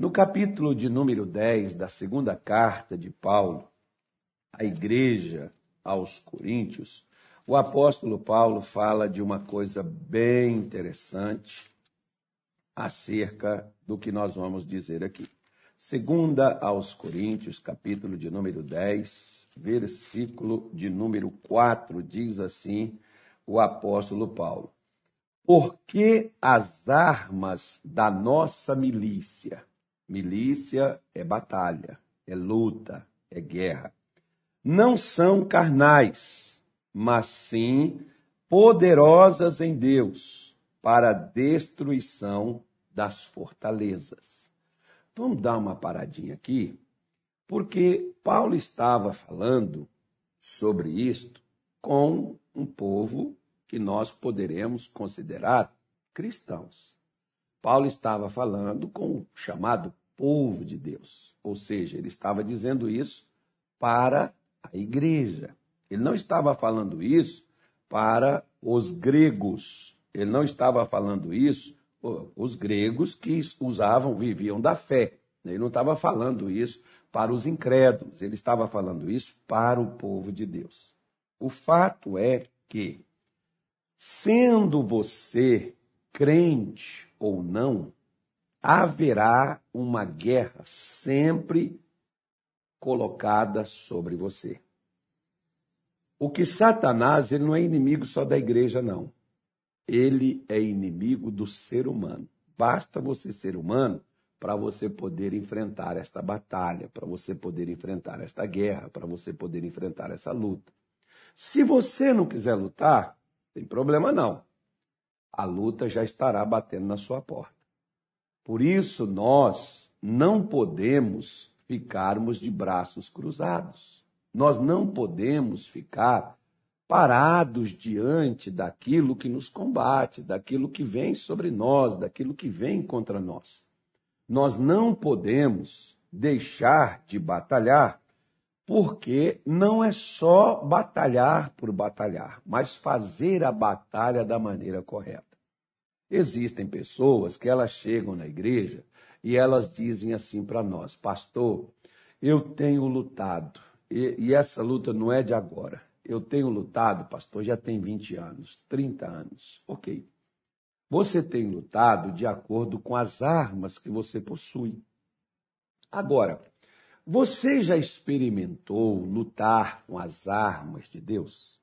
No capítulo de número 10 da segunda carta de Paulo à igreja aos Coríntios, o apóstolo Paulo fala de uma coisa bem interessante acerca do que nós vamos dizer aqui. Segunda aos Coríntios, capítulo de número 10, versículo de número 4, diz assim o apóstolo Paulo: Porque as armas da nossa milícia, milícia é batalha, é luta, é guerra, não são carnais, mas sim poderosas em Deus para a destruição das fortalezas. Vamos dar uma paradinha aqui, porque Paulo estava falando sobre isto com um povo que nós poderemos considerar cristãos. Paulo estava falando com o chamado povo de Deus, ou seja, ele estava dizendo isso para a igreja. Ele não estava falando isso para os gregos. Ele não estava falando isso os gregos que usavam, viviam da fé. Ele não estava falando isso para os incrédulos, ele estava falando isso para o povo de Deus. O fato é que, sendo você crente ou não, haverá uma guerra sempre colocada sobre você. O que Satanás, ele não é inimigo só da igreja, não. Ele é inimigo do ser humano. Basta você ser humano para você poder enfrentar esta batalha, para você poder enfrentar esta guerra, para você poder enfrentar essa luta. Se você não quiser lutar, tem problema não. A luta já estará batendo na sua porta. Por isso nós não podemos ficarmos de braços cruzados. Nós não podemos ficar parados diante daquilo que nos combate, daquilo que vem sobre nós, daquilo que vem contra nós. Nós não podemos deixar de batalhar, porque não é só batalhar por batalhar, mas fazer a batalha da maneira correta. Existem pessoas que elas chegam na igreja e elas dizem assim para nós, pastor, eu tenho lutado, e, e essa luta não é de agora eu tenho lutado, pastor, já tem 20 anos, 30 anos. Ok. Você tem lutado de acordo com as armas que você possui. Agora, você já experimentou lutar com as armas de Deus?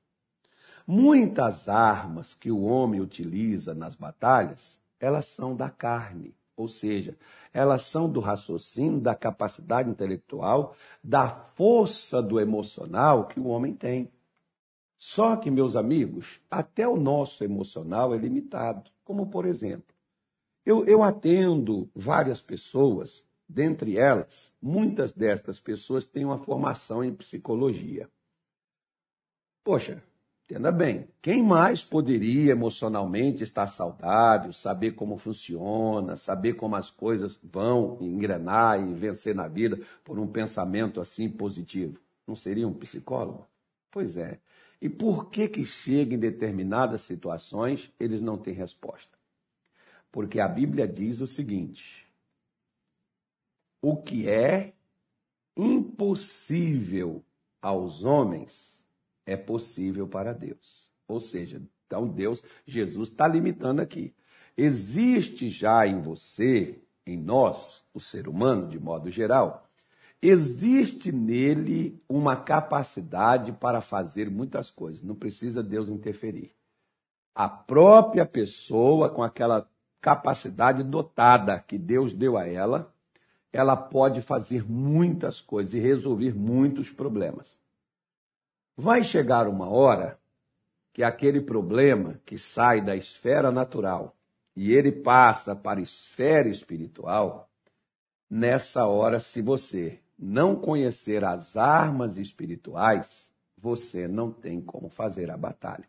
Muitas armas que o homem utiliza nas batalhas, elas são da carne, ou seja, elas são do raciocínio, da capacidade intelectual, da força do emocional que o homem tem. Só que, meus amigos, até o nosso emocional é limitado. Como, por exemplo, eu, eu atendo várias pessoas, dentre elas, muitas destas pessoas têm uma formação em psicologia. Poxa, entenda bem, quem mais poderia emocionalmente estar saudável, saber como funciona, saber como as coisas vão engrenar e vencer na vida por um pensamento assim positivo? Não seria um psicólogo? Pois é. E por que que chega em determinadas situações eles não têm resposta? Porque a Bíblia diz o seguinte: o que é impossível aos homens é possível para Deus. Ou seja, então Deus, Jesus está limitando aqui. Existe já em você, em nós, o ser humano de modo geral, Existe nele uma capacidade para fazer muitas coisas, não precisa Deus interferir. A própria pessoa, com aquela capacidade dotada que Deus deu a ela, ela pode fazer muitas coisas e resolver muitos problemas. Vai chegar uma hora que aquele problema que sai da esfera natural e ele passa para a esfera espiritual, nessa hora, se você não conhecer as armas espirituais, você não tem como fazer a batalha.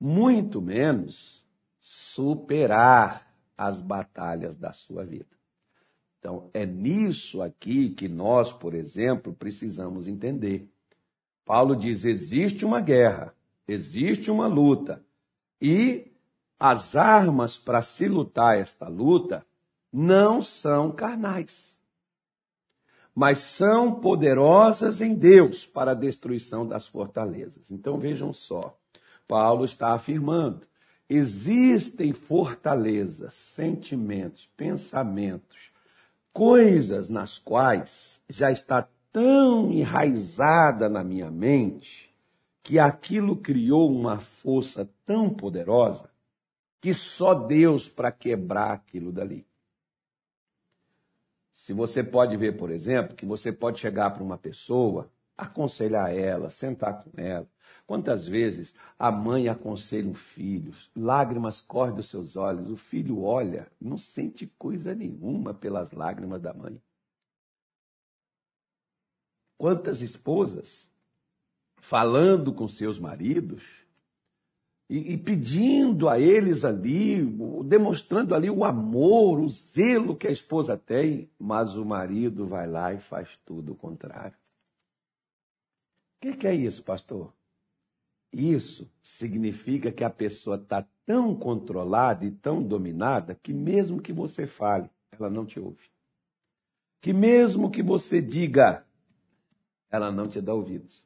Muito menos superar as batalhas da sua vida. Então, é nisso aqui que nós, por exemplo, precisamos entender. Paulo diz: existe uma guerra, existe uma luta, e as armas para se lutar esta luta não são carnais, mas são poderosas em Deus para a destruição das fortalezas. Então vejam só, Paulo está afirmando: existem fortalezas, sentimentos, pensamentos, coisas nas quais já está tão enraizada na minha mente que aquilo criou uma força tão poderosa que só Deus para quebrar aquilo dali. Se você pode ver, por exemplo, que você pode chegar para uma pessoa, aconselhar ela, sentar com ela. Quantas vezes a mãe aconselha um filho, lágrimas correm dos seus olhos, o filho olha, não sente coisa nenhuma pelas lágrimas da mãe. Quantas esposas falando com seus maridos e, e, pedindo a eles ali, demonstrando ali o amor, o zelo que a esposa tem, mas o marido vai lá e faz tudo o contrário. O que, que é isso, pastor? Isso significa que a pessoa está tão controlada e tão dominada que, mesmo que você fale, ela não te ouve. Que, mesmo que você diga, ela não te dá ouvidos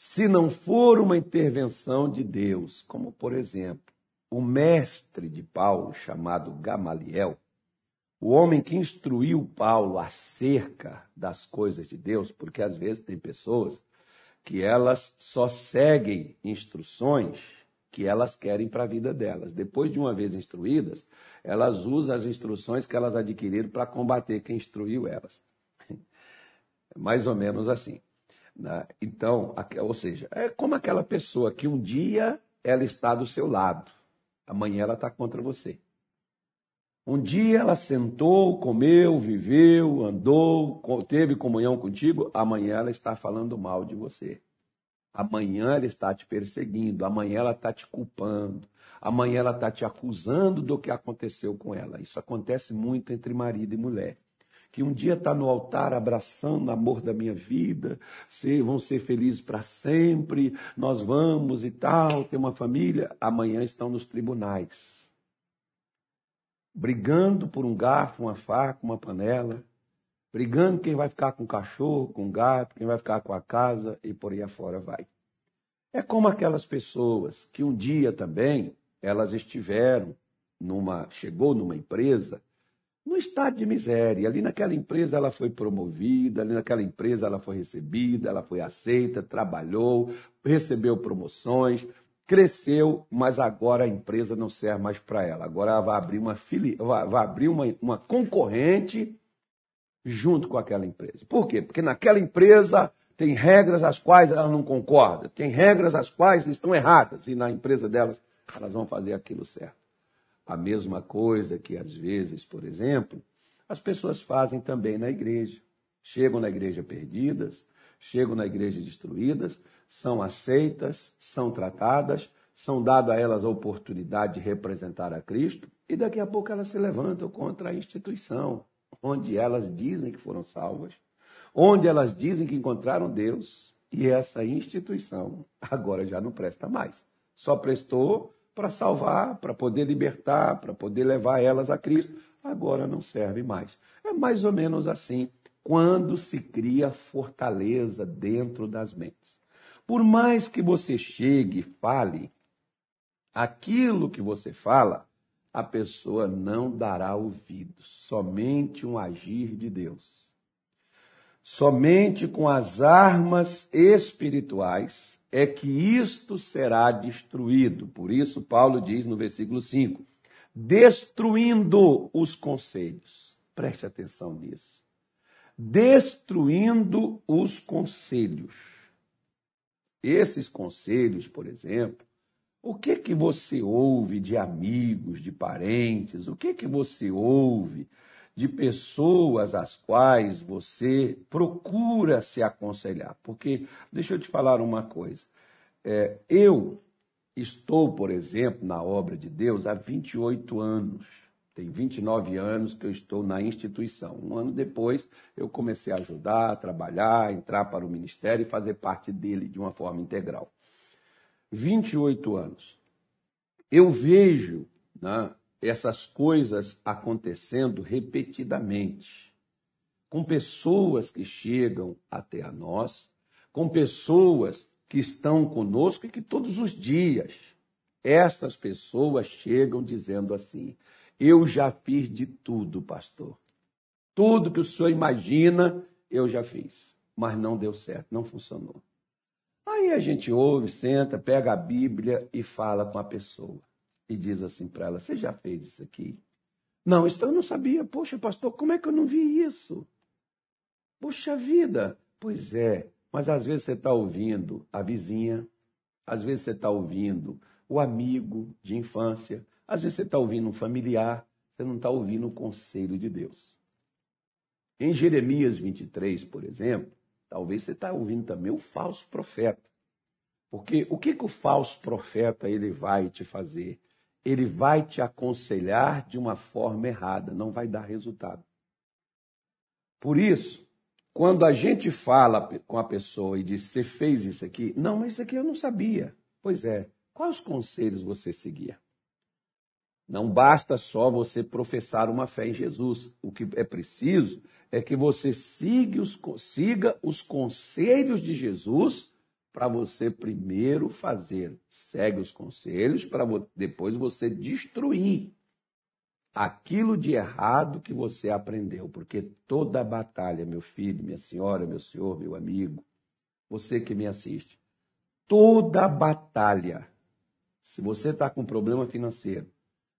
se não for uma intervenção de Deus, como por exemplo, o mestre de Paulo, chamado Gamaliel, o homem que instruiu Paulo acerca das coisas de Deus, porque às vezes tem pessoas que elas só seguem instruções que elas querem para a vida delas. Depois de uma vez instruídas, elas usam as instruções que elas adquiriram para combater quem instruiu elas. Mais ou menos assim. Né? Então, ou seja, é como aquela pessoa que um dia ela está do seu lado, amanhã ela está contra você. Um dia ela sentou, comeu, viveu, andou, teve comunhão contigo, amanhã ela está falando mal de você. Amanhã ela está te perseguindo, amanhã ela está te culpando, amanhã ela está te acusando do que aconteceu com ela. Isso acontece muito entre marido e mulher que um dia está no altar abraçando o amor da minha vida, ser, vão ser felizes para sempre, nós vamos e tal, ter uma família, amanhã estão nos tribunais, brigando por um garfo, uma faca, uma panela, brigando quem vai ficar com o cachorro, com o gato, quem vai ficar com a casa e por aí afora vai. É como aquelas pessoas que um dia também elas estiveram numa, chegou numa empresa no estado de miséria. Ali naquela empresa ela foi promovida, ali naquela empresa ela foi recebida, ela foi aceita, trabalhou, recebeu promoções, cresceu, mas agora a empresa não serve mais para ela. Agora ela vai abrir uma fili... vai abrir uma, uma concorrente junto com aquela empresa. Por quê? Porque naquela empresa tem regras às quais ela não concorda, tem regras às quais estão erradas, e na empresa delas elas vão fazer aquilo certo. A mesma coisa que, às vezes, por exemplo, as pessoas fazem também na igreja. Chegam na igreja perdidas, chegam na igreja destruídas, são aceitas, são tratadas, são dadas a elas a oportunidade de representar a Cristo, e daqui a pouco elas se levantam contra a instituição, onde elas dizem que foram salvas, onde elas dizem que encontraram Deus, e essa instituição agora já não presta mais. Só prestou para salvar, para poder libertar, para poder levar elas a Cristo. Agora não serve mais. É mais ou menos assim quando se cria fortaleza dentro das mentes. Por mais que você chegue e fale, aquilo que você fala, a pessoa não dará ouvidos, somente um agir de Deus. Somente com as armas espirituais é que isto será destruído. Por isso, Paulo diz no versículo 5: destruindo os conselhos. Preste atenção nisso. Destruindo os conselhos. Esses conselhos, por exemplo, o que que você ouve de amigos, de parentes? O que que você ouve de pessoas às quais você procura se aconselhar. Porque, deixa eu te falar uma coisa. É, eu estou, por exemplo, na obra de Deus há 28 anos. Tem 29 anos que eu estou na instituição. Um ano depois, eu comecei a ajudar, a trabalhar, entrar para o ministério e fazer parte dele de uma forma integral. 28 anos. Eu vejo né, essas coisas acontecendo repetidamente, com pessoas que chegam até a nós, com pessoas que estão conosco e que todos os dias essas pessoas chegam dizendo assim: Eu já fiz de tudo, pastor. Tudo que o senhor imagina, eu já fiz. Mas não deu certo, não funcionou. Aí a gente ouve, senta, pega a Bíblia e fala com a pessoa. E diz assim para ela: Você já fez isso aqui? Não, isso eu não sabia. Poxa, pastor, como é que eu não vi isso? Poxa vida. Pois é, mas às vezes você está ouvindo a vizinha, às vezes você está ouvindo o amigo de infância, às vezes você está ouvindo um familiar, você não está ouvindo o conselho de Deus. Em Jeremias 23, por exemplo, talvez você está ouvindo também o falso profeta. Porque o que, que o falso profeta ele vai te fazer? Ele vai te aconselhar de uma forma errada, não vai dar resultado. Por isso, quando a gente fala com a pessoa e diz, você fez isso aqui? Não, mas isso aqui eu não sabia. Pois é, quais conselhos você seguia? Não basta só você professar uma fé em Jesus. O que é preciso é que você siga os, siga os conselhos de Jesus para você primeiro fazer. Segue os conselhos para depois você destruir aquilo de errado que você aprendeu, porque toda batalha, meu filho, minha senhora, meu senhor, meu amigo, você que me assiste, toda batalha, se você está com problema financeiro,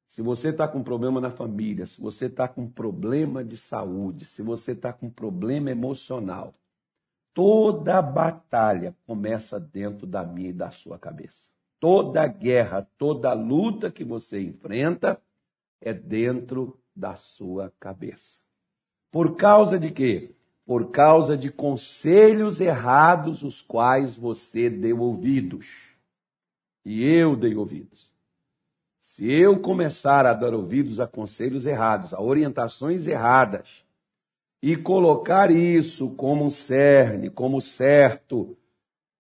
se você está com problema na família, se você está com problema de saúde, se você está com problema emocional, toda batalha começa dentro da minha e da sua cabeça. Toda guerra, toda luta que você enfrenta, é dentro da sua cabeça. Por causa de quê? Por causa de conselhos errados, os quais você deu ouvidos. E eu dei ouvidos. Se eu começar a dar ouvidos a conselhos errados, a orientações erradas, e colocar isso como um cerne, como certo,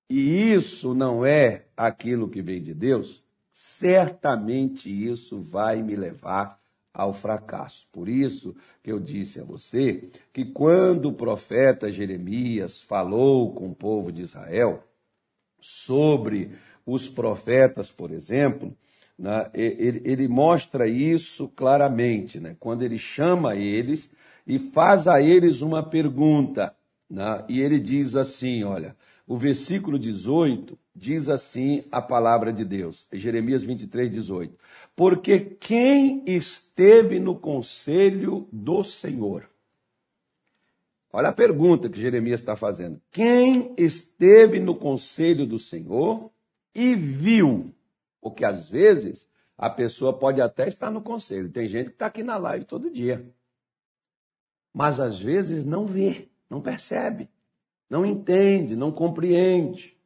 e isso não é aquilo que vem de Deus, certamente isso vai me levar ao fracasso. Por isso que eu disse a você que quando o profeta Jeremias falou com o povo de Israel sobre os profetas, por exemplo, né, ele, ele, mostra isso claramente, né, quando ele chama eles e faz a eles uma pergunta. Né, e ele diz assim: olha, o versículo 18 diz assim a palavra de Deus, Jeremias 23, 18. Porque quem esteve no conselho do Senhor? Olha a pergunta que Jeremias está fazendo. Quem esteve no conselho do Senhor e viu? Porque às vezes a pessoa pode até estar no conselho. Tem gente que está aqui na live todo dia. Mas às vezes não vê, não percebe não entende, não compreende,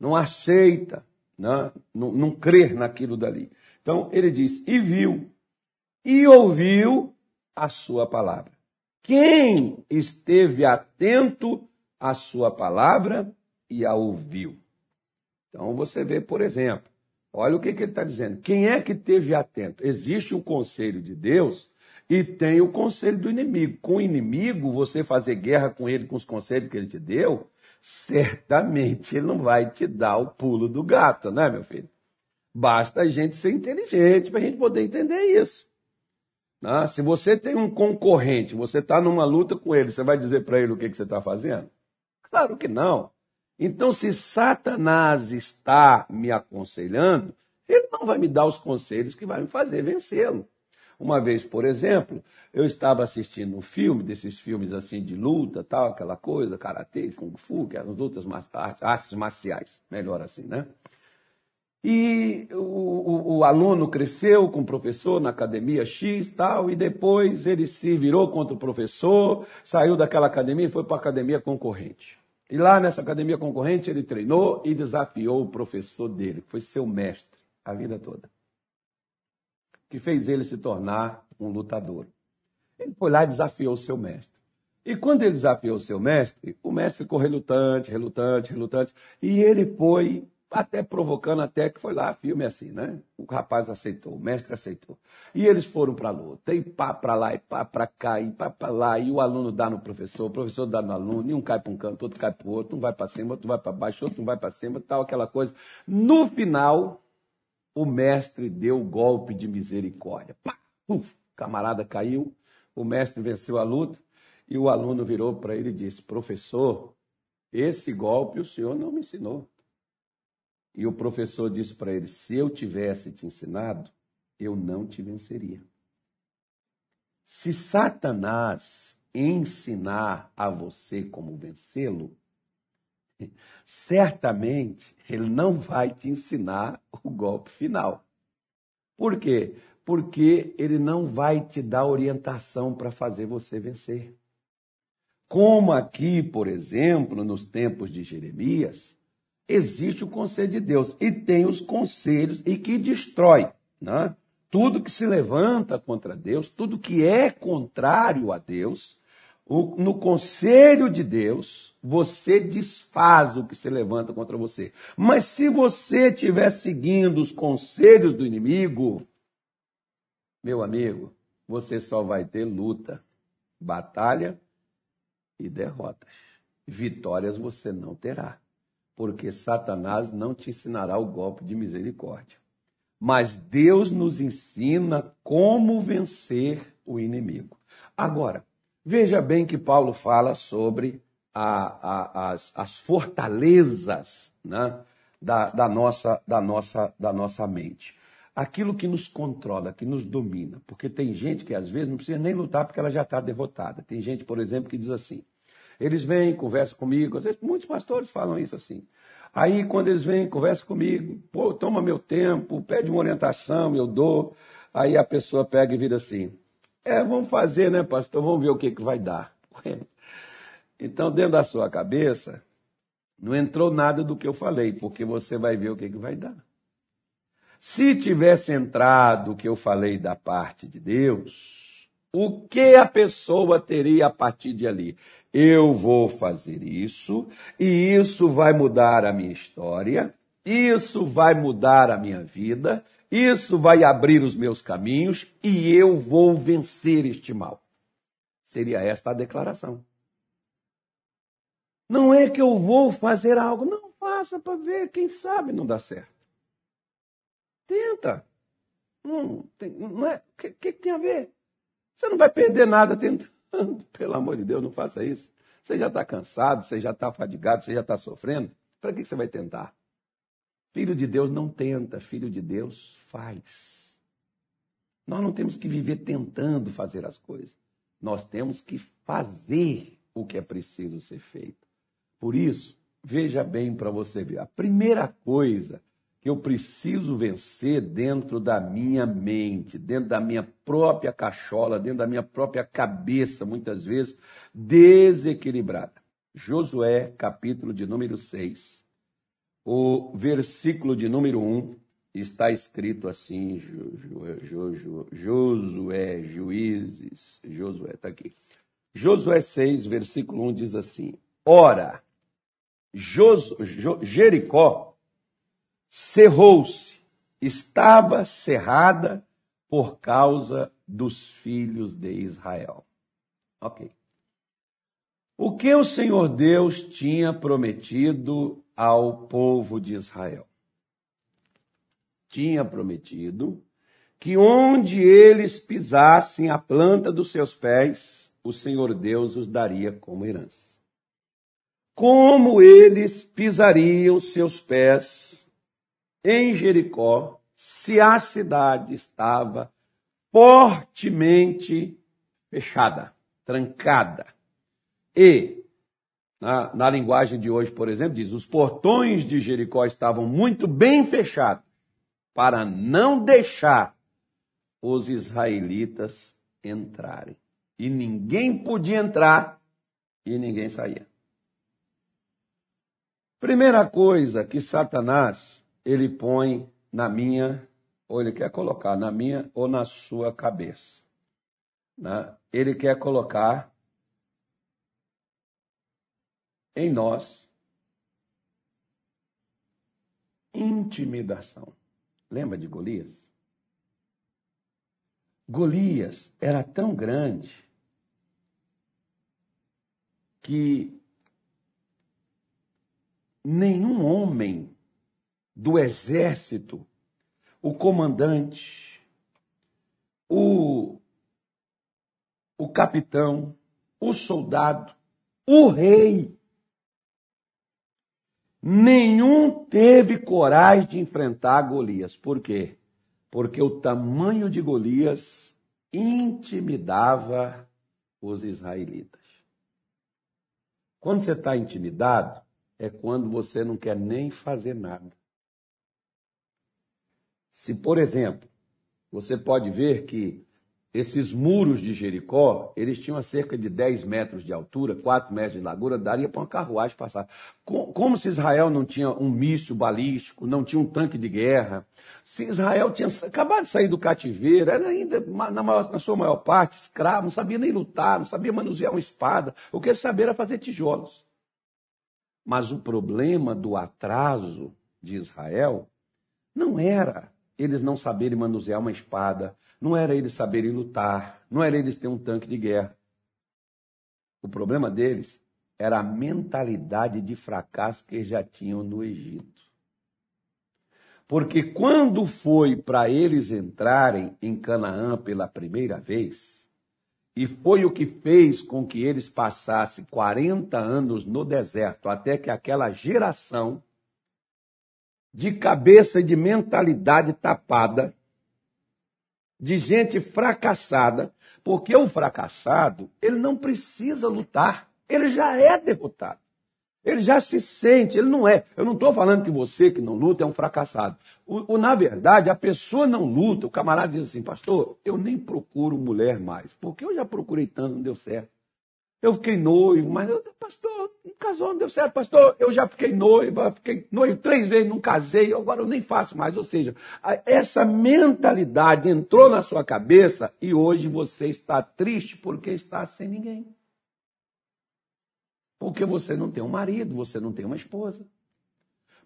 não aceita, né? não, não crê naquilo dali. Então ele diz: e viu, e ouviu a sua palavra. Quem esteve atento à sua palavra e a ouviu? Então você vê, por exemplo, olha o que, que ele está dizendo. Quem é que esteve atento? Existe um conselho de Deus e tem o conselho do inimigo. Com o inimigo, você fazer guerra com ele, com os conselhos que ele te deu, certamente ele não vai te dar o pulo do gato, né, meu filho? Basta a gente ser inteligente para a gente poder entender isso. Né? Se você tem um concorrente, você está numa luta com ele, você vai dizer para ele o que, que você está fazendo? Claro que não. Então, se Satanás está me aconselhando, ele não vai me dar os conselhos que vai me fazer vencê-lo. Uma vez, por exemplo, eu estava assistindo um filme, desses filmes assim de luta, tal, aquela coisa, karatê, kung fu, que eram lutas, artes marciais, melhor assim, né? E o, o, o, aluno cresceu com o professor na academia X tal, e depois ele se virou contra o professor, saiu daquela academia e foi para a academia concorrente. E lá nessa academia concorrente ele treinou e desafiou o professor dele, que foi seu mestre a vida toda que fez ele se tornar um lutador. Ele foi lá e desafiou o seu mestre. E quando ele desafiou o seu mestre, o mestre ficou relutante, relutante, relutante, e ele foi até provocando até que foi lá, filme assim, né? O rapaz aceitou, o mestre aceitou. E eles foram para a luta, e pá para lá, e pá para cá, e pá para lá, e o aluno dá no professor, o professor dá no aluno, e um cai para um canto, outro cai para o outro, um vai para cima, outro vai para baixo, outro vai para cima, tal, aquela coisa. No final, o mestre deu o golpe de misericórdia. Pá, uf, camarada caiu, o mestre venceu a luta, e o aluno virou para ele e disse: Professor, esse golpe o senhor não me ensinou. E o professor disse para ele: Se eu tivesse te ensinado, eu não te venceria. Se Satanás ensinar a você como vencê-lo, certamente ele não vai te ensinar o golpe final. Por quê? Porque ele não vai te dar orientação para fazer você vencer. Como aqui, por exemplo, nos tempos de Jeremias, existe o conselho de Deus e tem os conselhos e que destrói. Né? Tudo que se levanta contra Deus, tudo que é contrário a Deus, no conselho de Deus, você desfaz o que se levanta contra você. Mas se você estiver seguindo os conselhos do inimigo, meu amigo, você só vai ter luta, batalha e derrotas. Vitórias você não terá porque Satanás não te ensinará o golpe de misericórdia. Mas Deus nos ensina como vencer o inimigo. Agora, veja bem que Paulo fala sobre a, a, as, as, fortalezas né, da, da, nossa, da, nossa, da nossa mente. Aquilo que nos controla, que nos domina. Porque tem gente que às vezes não precisa nem lutar porque ela já está derrotada. Tem gente, por exemplo, que diz assim: eles vêm, conversam comigo, às vezes muitos pastores falam isso assim. Aí, quando eles vêm, conversam comigo, pô, toma meu tempo, pede uma orientação, eu dou. Aí a pessoa pega e vira assim: é, vamos fazer, né, pastor? Vamos ver o que, que vai dar. Então, dentro da sua cabeça, não entrou nada do que eu falei, porque você vai ver o que, que vai dar. Se tivesse entrado o que eu falei da parte de Deus, o que a pessoa teria a partir de ali? eu vou fazer isso, e isso vai mudar a minha história, isso vai mudar a minha vida, isso vai abrir os meus caminhos e eu vou vencer este mal. Seria esta a declaração. Não é que eu vou fazer algo, não faça para ver, quem sabe não dá certo. Tenta. Não, tem, não é, o que, que tem a ver? Você não vai perder nada tentando. Pelo amor de Deus, não faça isso. Você já está cansado, você já está fadigado, você já está sofrendo. Para que você vai tentar? Filho de Deus não tenta, filho de Deus faz. Nós não temos que viver tentando fazer as coisas. Nós temos que fazer o que é preciso ser feito. Por isso, veja bem para você ver. A primeira coisa que eu preciso vencer dentro da minha mente, dentro da minha própria cachola, dentro da minha própria cabeça, muitas vezes desequilibrada. Josué, capítulo de número 6, o versículo de número 1, está escrito assim, Josué, Juízes, Josué, está aqui. Josué 6, versículo 1 diz assim: Ora, Jericó cerrou-se, estava cerrada por causa dos filhos de Israel. Ok. O que o Senhor Deus tinha prometido ao povo de Israel? Tinha prometido que onde eles pisassem a planta dos seus pés, o Senhor Deus os daria como herança. Como eles pisariam seus pés em Jericó se a cidade estava fortemente fechada, trancada. E, na, na, linguagem de hoje, por exemplo, diz: os portões de Jericó estavam muito bem fechados para não deixar os israelitas entrarem. E ninguém podia entrar e ninguém saía. Primeira coisa que Satanás ele põe na minha, ou ele quer colocar na minha ou na sua cabeça. Né? Ele quer colocar em nós intimidação. Lembra de Golias? Golias era tão grande que nenhum homem do exército, o comandante, o, o capitão, o soldado, o rei, nenhum teve coragem de enfrentar Golias. Por quê? Porque o tamanho de Golias intimidava os israelitas. Quando você está intimidado, é quando você não quer nem fazer nada. Se, por exemplo, você pode ver que esses muros de Jericó, eles tinham cerca de 10 metros de altura, 4 metros de largura, daria para uma carruagem passar. Como se Israel não tinha um míssil balístico, não tinha um tanque de guerra, se Israel tinha acabado de sair do cativeiro, era ainda, na, maior, na sua maior parte, escravo, não sabia nem lutar, não sabia manusear uma espada, o que sabia era fazer tijolos. Mas o problema do atraso de Israel não era eles não saberem manusear uma espada, não era eles saberem lutar, não era eles terem um tanque de guerra. O problema deles era a mentalidade de fracasso que já tinham no Egito. Porque quando foi para eles entrarem em Canaã pela primeira vez, e foi o que fez com que eles passassem 40 anos no deserto, até que aquela geração de cabeça e de mentalidade tapada, de gente fracassada, porque o fracassado, ele não precisa lutar, ele já é derrotado. Ele já se sente, ele não é. Eu não estou falando que você que não luta é um fracassado. O, o, na verdade, a pessoa não luta, o camarada diz assim, pastor, eu nem procuro mulher mais, porque eu já procurei tanto, não deu certo. Eu fiquei noivo, mas eu, pastor, não casou, não deu certo, pastor. Eu já fiquei noiva, fiquei noivo três vezes, não casei, agora eu nem faço mais. Ou seja, essa mentalidade entrou na sua cabeça e hoje você está triste porque está sem ninguém. Porque você não tem um marido, você não tem uma esposa.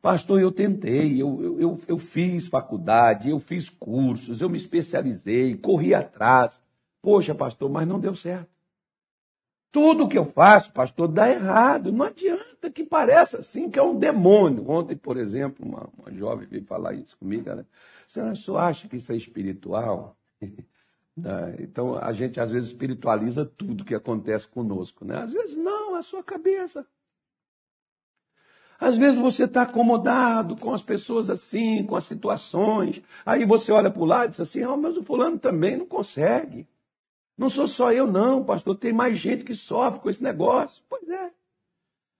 Pastor, eu tentei, eu, eu, eu, fiz faculdade, eu fiz cursos, eu me especializei, corri atrás. Poxa, pastor, mas não deu certo. Tudo que eu faço, pastor, dá errado. Não adianta que pareça assim que é um demônio. Ontem, por exemplo, uma, uma jovem veio falar isso comigo. Ela, Você só acha que isso é espiritual? Né? Então, a gente às vezes espiritualiza tudo que acontece conosco. Né? Às vezes não, é a sua cabeça. Às vezes você está acomodado com as pessoas assim, com as situações. Aí você olha para o lado e diz assim: oh, mas o fulano também não consegue. Não sou só eu, não, pastor. Tem mais gente que sofre com esse negócio. Pois é.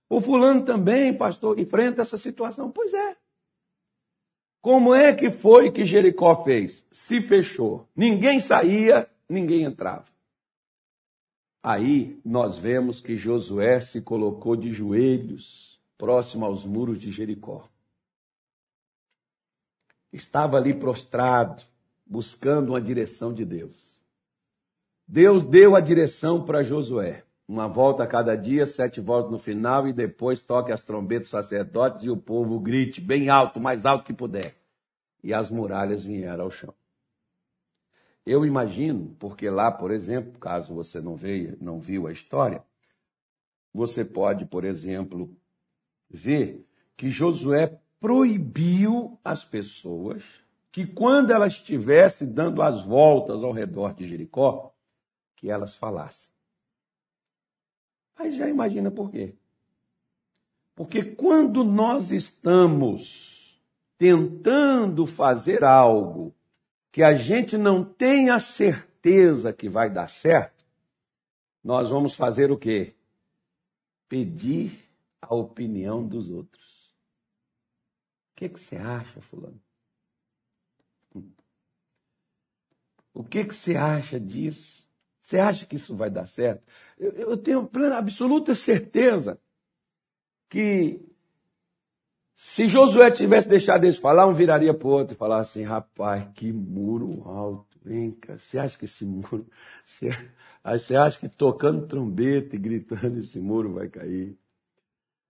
O fulano também, pastor, enfrenta essa situação. Pois é. Como é que foi que Jericó fez? Se fechou. Ninguém saía, ninguém entrava. Aí nós vemos que Josué se colocou de joelhos próximo aos muros de Jericó. Estava ali prostrado, buscando uma direção de Deus. Deus deu a direção para Josué. Uma volta a cada dia, sete voltas no final, e depois toque as trombetas sacerdotes e o povo grite bem alto, mais alto que puder. E as muralhas vieram ao chão. Eu imagino, porque lá, por exemplo, caso você não veja, não viu a história, você pode, por exemplo, ver que Josué proibiu as pessoas que quando elas estivessem dando as voltas ao redor de Jericó, que elas falassem. Aí já imagina por quê. Porque quando nós estamos tentando fazer algo que a gente não tem a certeza que vai dar certo, nós vamos fazer o quê? Pedir a opinião dos outros. O que, que você acha, fulano? O que, que você acha disso? Você acha que isso vai dar certo? Eu, eu tenho plena, absoluta certeza que se Josué tivesse deixado eles falar, um viraria para o outro e falar assim: rapaz, que muro alto, hein, cara? Você acha que esse muro. Você, você acha que tocando trombeta e gritando esse muro vai cair?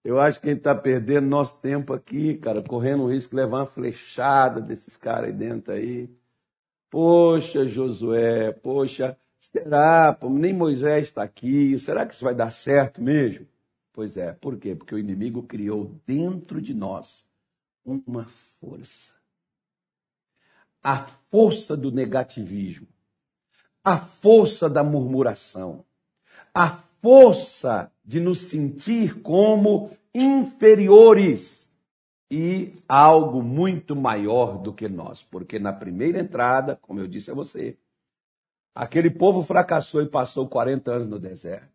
Eu acho que a gente está perdendo nosso tempo aqui, cara, correndo o risco de levar uma flechada desses caras aí dentro aí. Poxa, Josué, poxa, será? Nem Moisés está aqui. Será que isso vai dar certo mesmo? Pois é, por quê? Porque o inimigo criou dentro de nós uma força. A força do negativismo, a força da murmuração, a força de nos sentir como inferiores e algo muito maior do que nós. Porque na primeira entrada, como eu disse a você, aquele povo fracassou e passou 40 anos no deserto.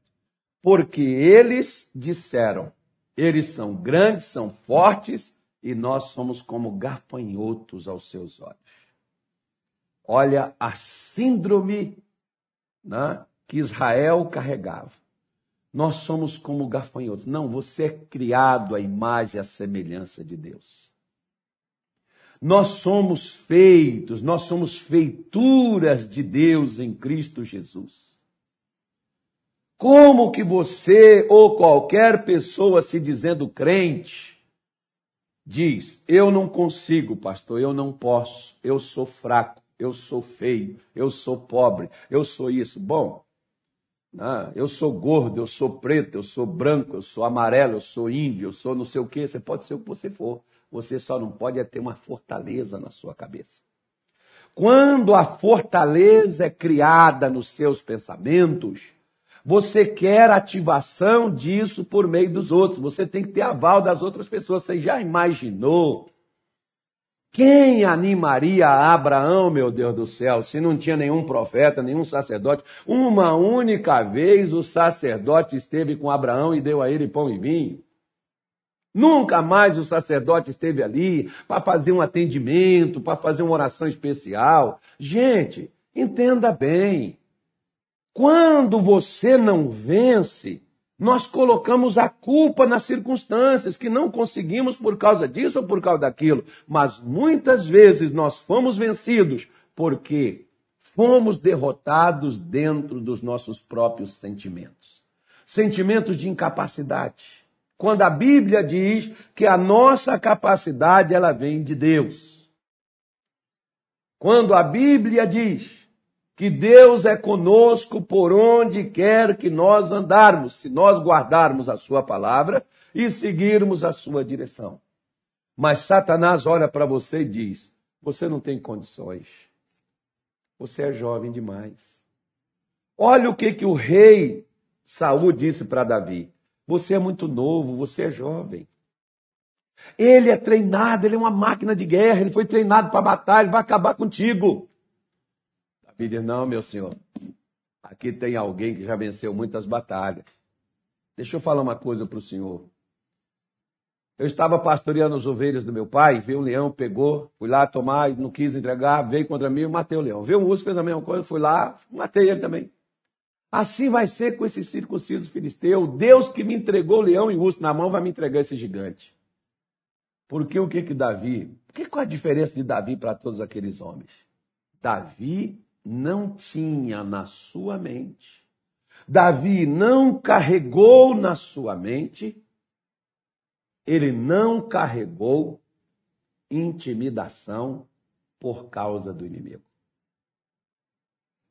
Porque eles disseram: eles são grandes, são fortes e nós somos como gafanhotos aos seus olhos. Olha a síndrome né, que Israel carregava. Nós somos como gafanhotos. Não, você é criado à imagem e à semelhança de Deus. Nós somos feitos, nós somos feituras de Deus em Cristo Jesus. Como que você ou qualquer pessoa se dizendo crente diz: Eu não consigo, pastor, eu não posso, eu sou fraco, eu sou feio, eu sou pobre, eu sou isso. Bom, né, eu sou gordo, eu sou preto, eu sou branco, eu sou amarelo, eu sou índio, eu sou não sei o que, você pode ser o que você for. Você só não pode é ter uma fortaleza na sua cabeça. Quando a fortaleza é criada nos seus pensamentos, você quer ativação disso por meio dos outros. Você tem que ter aval das outras pessoas. Você já imaginou? Quem animaria Abraão, meu Deus do céu, se não tinha nenhum profeta, nenhum sacerdote? Uma única vez o sacerdote esteve com Abraão e deu a ele pão e vinho. Nunca mais o sacerdote esteve ali para fazer um atendimento, para fazer uma oração especial. Gente, entenda bem. Quando você não vence, nós colocamos a culpa nas circunstâncias, que não conseguimos por causa disso ou por causa daquilo. Mas muitas vezes nós fomos vencidos porque fomos derrotados dentro dos nossos próprios sentimentos. Sentimentos de incapacidade. Quando a Bíblia diz que a nossa capacidade ela vem de Deus. Quando a Bíblia diz que Deus é conosco por onde quer que nós andarmos, se nós guardarmos a Sua palavra e seguirmos a Sua direção. Mas Satanás olha para você e diz: Você não tem condições. Você é jovem demais. Olha o que, que o rei Saul disse para Davi: Você é muito novo, você é jovem. Ele é treinado, ele é uma máquina de guerra, ele foi treinado para batalha, ele vai acabar contigo. Davi diz: Não, meu senhor, aqui tem alguém que já venceu muitas batalhas. Deixa eu falar uma coisa para o senhor. Eu estava pastoreando as ovelhas do meu pai, veio um leão, pegou, fui lá tomar, não quis entregar, veio contra mim e matei o leão. Veio um urso, fez a mesma coisa, fui lá, matei ele também. Assim vai ser com esse circunciso filisteu. Deus que me entregou o leão e urso na mão vai me entregar esse gigante. Porque o que que Davi, que, qual a diferença de Davi para todos aqueles homens? Davi não tinha na sua mente, Davi não carregou na sua mente, ele não carregou intimidação por causa do inimigo.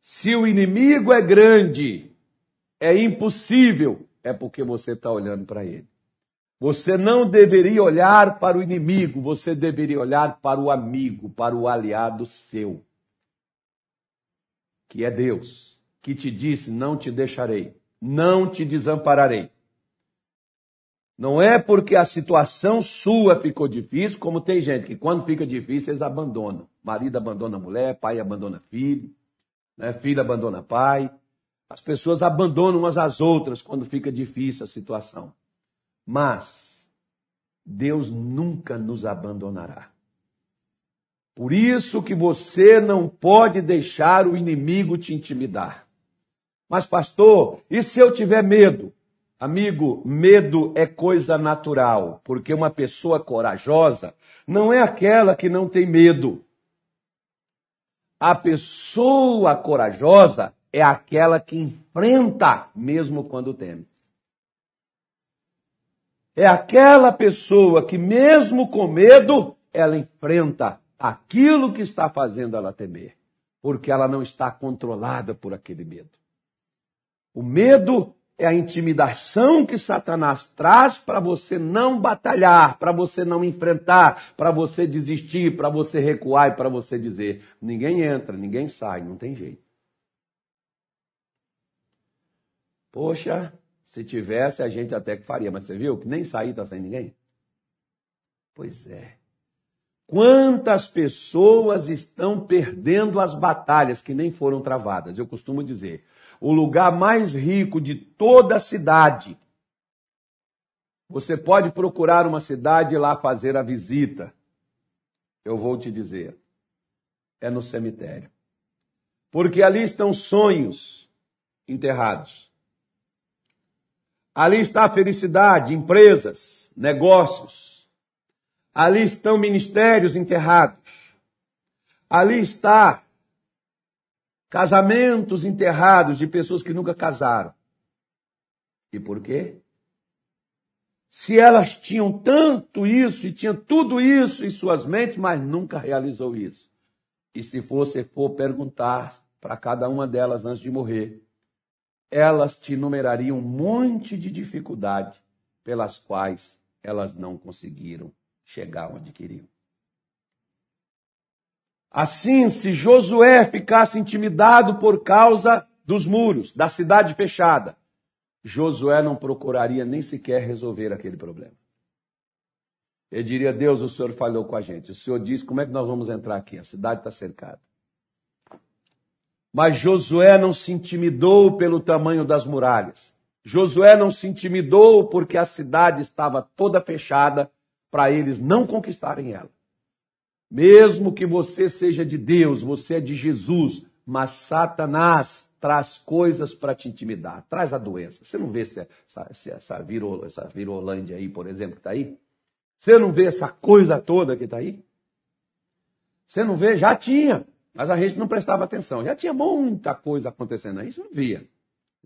Se o inimigo é grande, é impossível, é porque você está olhando para ele. Você não deveria olhar para o inimigo, você deveria olhar para o amigo, para o aliado seu que é Deus, que te disse: Não te deixarei, não te desampararei. Não é porque a situação sua ficou difícil, como tem gente que quando fica difícil eles abandonam. Marido abandona mulher, pai abandona filho, né? filho abandona pai. As pessoas abandonam umas às outras quando fica difícil a situação. Mas Deus nunca nos abandonará. Por isso que você não pode deixar o inimigo te intimidar. Mas, pastor, e se eu tiver medo? Amigo, medo é coisa natural, porque uma pessoa corajosa não é aquela que não tem medo. A pessoa corajosa é aquela que enfrenta, mesmo quando teme. é aquela pessoa que, mesmo com medo, ela enfrenta aquilo que está fazendo ela temer, porque ela não está controlada por aquele medo. O medo é a intimidação que Satanás traz para você não batalhar, para você não enfrentar, para você desistir, para você recuar e para você dizer: ninguém entra, ninguém sai, não tem jeito. Poxa, se tivesse, a gente até que faria, mas você viu que nem sair está sem ninguém? Pois é. Quantas pessoas estão perdendo as batalhas que nem foram travadas? Eu costumo dizer, o lugar mais rico de toda a cidade. Você pode procurar uma cidade e lá fazer a visita. Eu vou te dizer, é no cemitério. Porque ali estão sonhos enterrados. Ali está a felicidade, empresas, negócios. Ali estão ministérios enterrados. Ali está Casamentos enterrados de pessoas que nunca casaram. E por quê? Se elas tinham tanto isso e tinham tudo isso em suas mentes, mas nunca realizou isso. E se você for perguntar para cada uma delas antes de morrer, elas te numerariam um monte de dificuldade pelas quais elas não conseguiram chegar onde queriam. Assim, se Josué ficasse intimidado por causa dos muros, da cidade fechada, Josué não procuraria nem sequer resolver aquele problema. Ele diria: Deus, o Senhor falhou com a gente. O Senhor diz: como é que nós vamos entrar aqui? A cidade está cercada. Mas Josué não se intimidou pelo tamanho das muralhas. Josué não se intimidou porque a cidade estava toda fechada para eles não conquistarem ela. Mesmo que você seja de Deus, você é de Jesus, mas Satanás traz coisas para te intimidar, traz a doença. Você não vê essa, essa, essa, virol, essa virolândia aí, por exemplo, que está aí? Você não vê essa coisa toda que está aí? Você não vê? Já tinha, mas a gente não prestava atenção. Já tinha muita coisa acontecendo aí, a gente não via.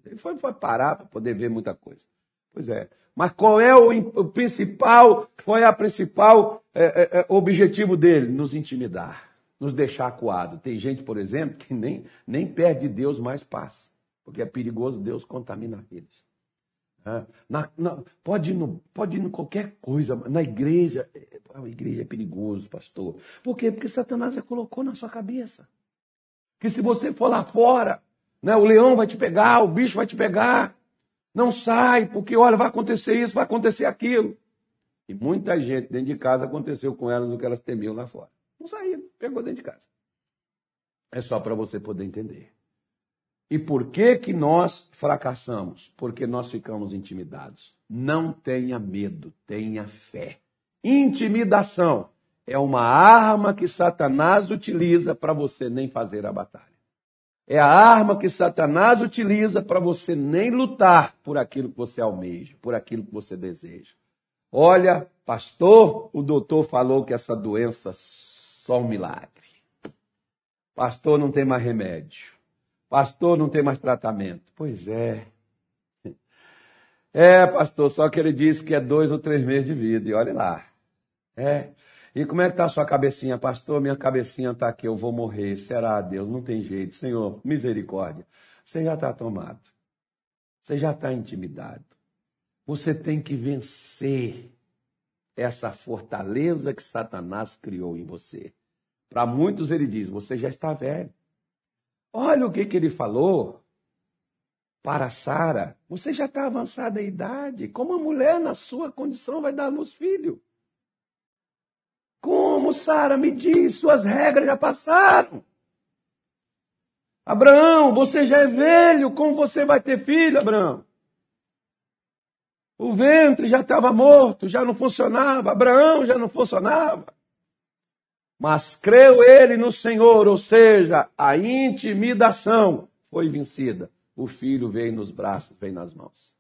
Ele foi, foi parar para poder ver muita coisa. Pois é. Mas qual é o, principal, qual é a principal é, é, é, objetivo dele? Nos intimidar, nos deixar acuado. Tem gente, por exemplo, que nem, nem perto de Deus mais passa, porque é perigoso Deus contaminar eles. Na, na, pode, ir no, pode ir em qualquer coisa, na igreja. É, a igreja é perigoso, pastor. Por quê? Porque Satanás já colocou na sua cabeça. Que se você for lá fora, né, o leão vai te pegar, o bicho vai te pegar. Não sai, porque olha, vai acontecer isso, vai acontecer aquilo. E muita gente dentro de casa aconteceu com elas o que elas temiam lá fora. Não saíram, pegou dentro de casa. É só para você poder entender. E por que que nós fracassamos? Porque nós ficamos intimidados. Não tenha medo, tenha fé. Intimidação é uma arma que Satanás utiliza para você nem fazer a batalha. É a arma que Satanás utiliza para você nem lutar por aquilo que você almeja, por aquilo que você deseja. Olha, pastor, o doutor falou que essa doença só um milagre. Pastor, não tem mais remédio. Pastor, não tem mais tratamento. Pois é. É, pastor, só que ele disse que é dois ou três meses de vida. E olha lá. É. E como é que está a sua cabecinha, pastor? Minha cabecinha está aqui, eu vou morrer. Será, Deus? Não tem jeito. Senhor, misericórdia. Você já está tomado. Você já está intimidado. Você tem que vencer essa fortaleza que Satanás criou em você. Para muitos ele diz: você já está velho. Olha o que, que ele falou para Sara. Você já está avançada a idade. Como a mulher, na sua condição, vai dar luz filho? Sara, me diz, suas regras já passaram. Abraão, você já é velho, como você vai ter filho, Abraão? O ventre já estava morto, já não funcionava, Abraão já não funcionava. Mas creu ele no Senhor, ou seja, a intimidação foi vencida. O filho veio nos braços, veio nas mãos.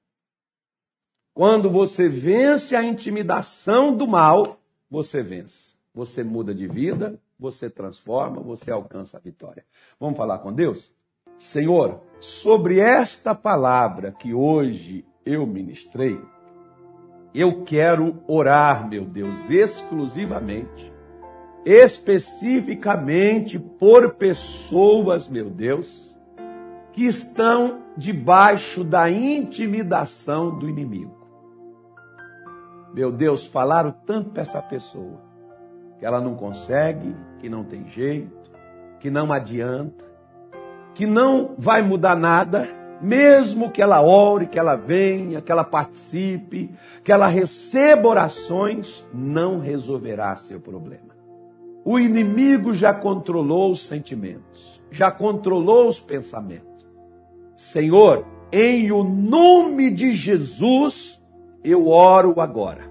Quando você vence a intimidação do mal, você vence você muda de vida, você transforma, você alcança a vitória. Vamos falar com Deus? Senhor, sobre esta palavra que hoje eu ministrei, eu quero orar, meu Deus, exclusivamente, especificamente por pessoas, meu Deus, que estão debaixo da intimidação do inimigo. Meu Deus, falaram tanto para essa pessoa que ela não consegue, que não tem jeito, que não adianta, que não vai mudar nada, mesmo que ela ore, que ela venha, que ela participe, que ela receba orações, não resolverá seu problema. O inimigo já controlou os sentimentos, já controlou os pensamentos. Senhor, em o nome de Jesus, eu oro agora.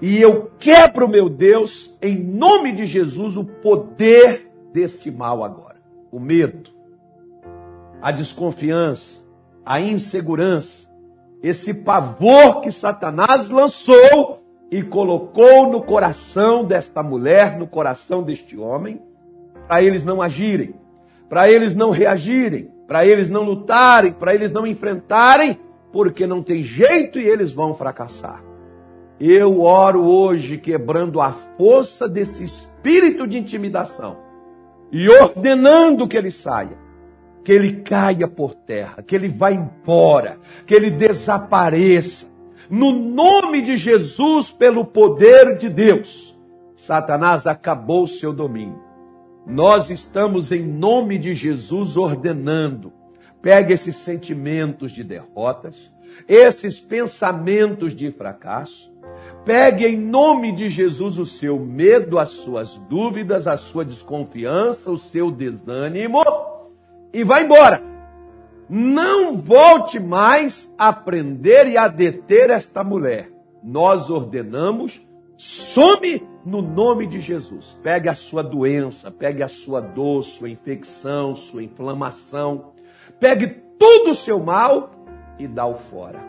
E eu quebro, meu Deus, em nome de Jesus, o poder desse mal agora. O medo, a desconfiança, a insegurança, esse pavor que Satanás lançou e colocou no coração desta mulher, no coração deste homem, para eles não agirem, para eles não reagirem, para eles não lutarem, para eles não enfrentarem, porque não tem jeito e eles vão fracassar. Eu oro hoje quebrando a força desse espírito de intimidação e ordenando que ele saia, que ele caia por terra, que ele vá embora, que ele desapareça. No nome de Jesus, pelo poder de Deus, Satanás acabou seu domínio. Nós estamos em nome de Jesus ordenando. Pega esses sentimentos de derrotas, esses pensamentos de fracasso, Pegue em nome de Jesus o seu medo, as suas dúvidas, a sua desconfiança, o seu desânimo e vá embora. Não volte mais a prender e a deter esta mulher. Nós ordenamos, some no nome de Jesus. Pegue a sua doença, pegue a sua dor, sua infecção, sua inflamação. Pegue todo o seu mal e dá-o fora.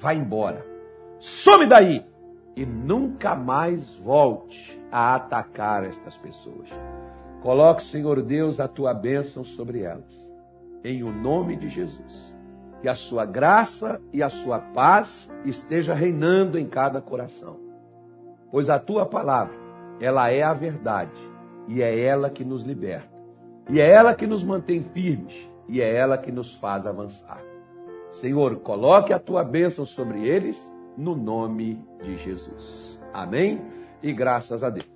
Vá embora. Some daí e nunca mais volte a atacar estas pessoas. Coloque, Senhor Deus, a tua bênção sobre elas, em o nome de Jesus. Que a sua graça e a sua paz esteja reinando em cada coração. Pois a tua palavra, ela é a verdade e é ela que nos liberta. E é ela que nos mantém firmes e é ela que nos faz avançar. Senhor, coloque a tua bênção sobre eles no nome de Jesus. Amém? E graças a Deus.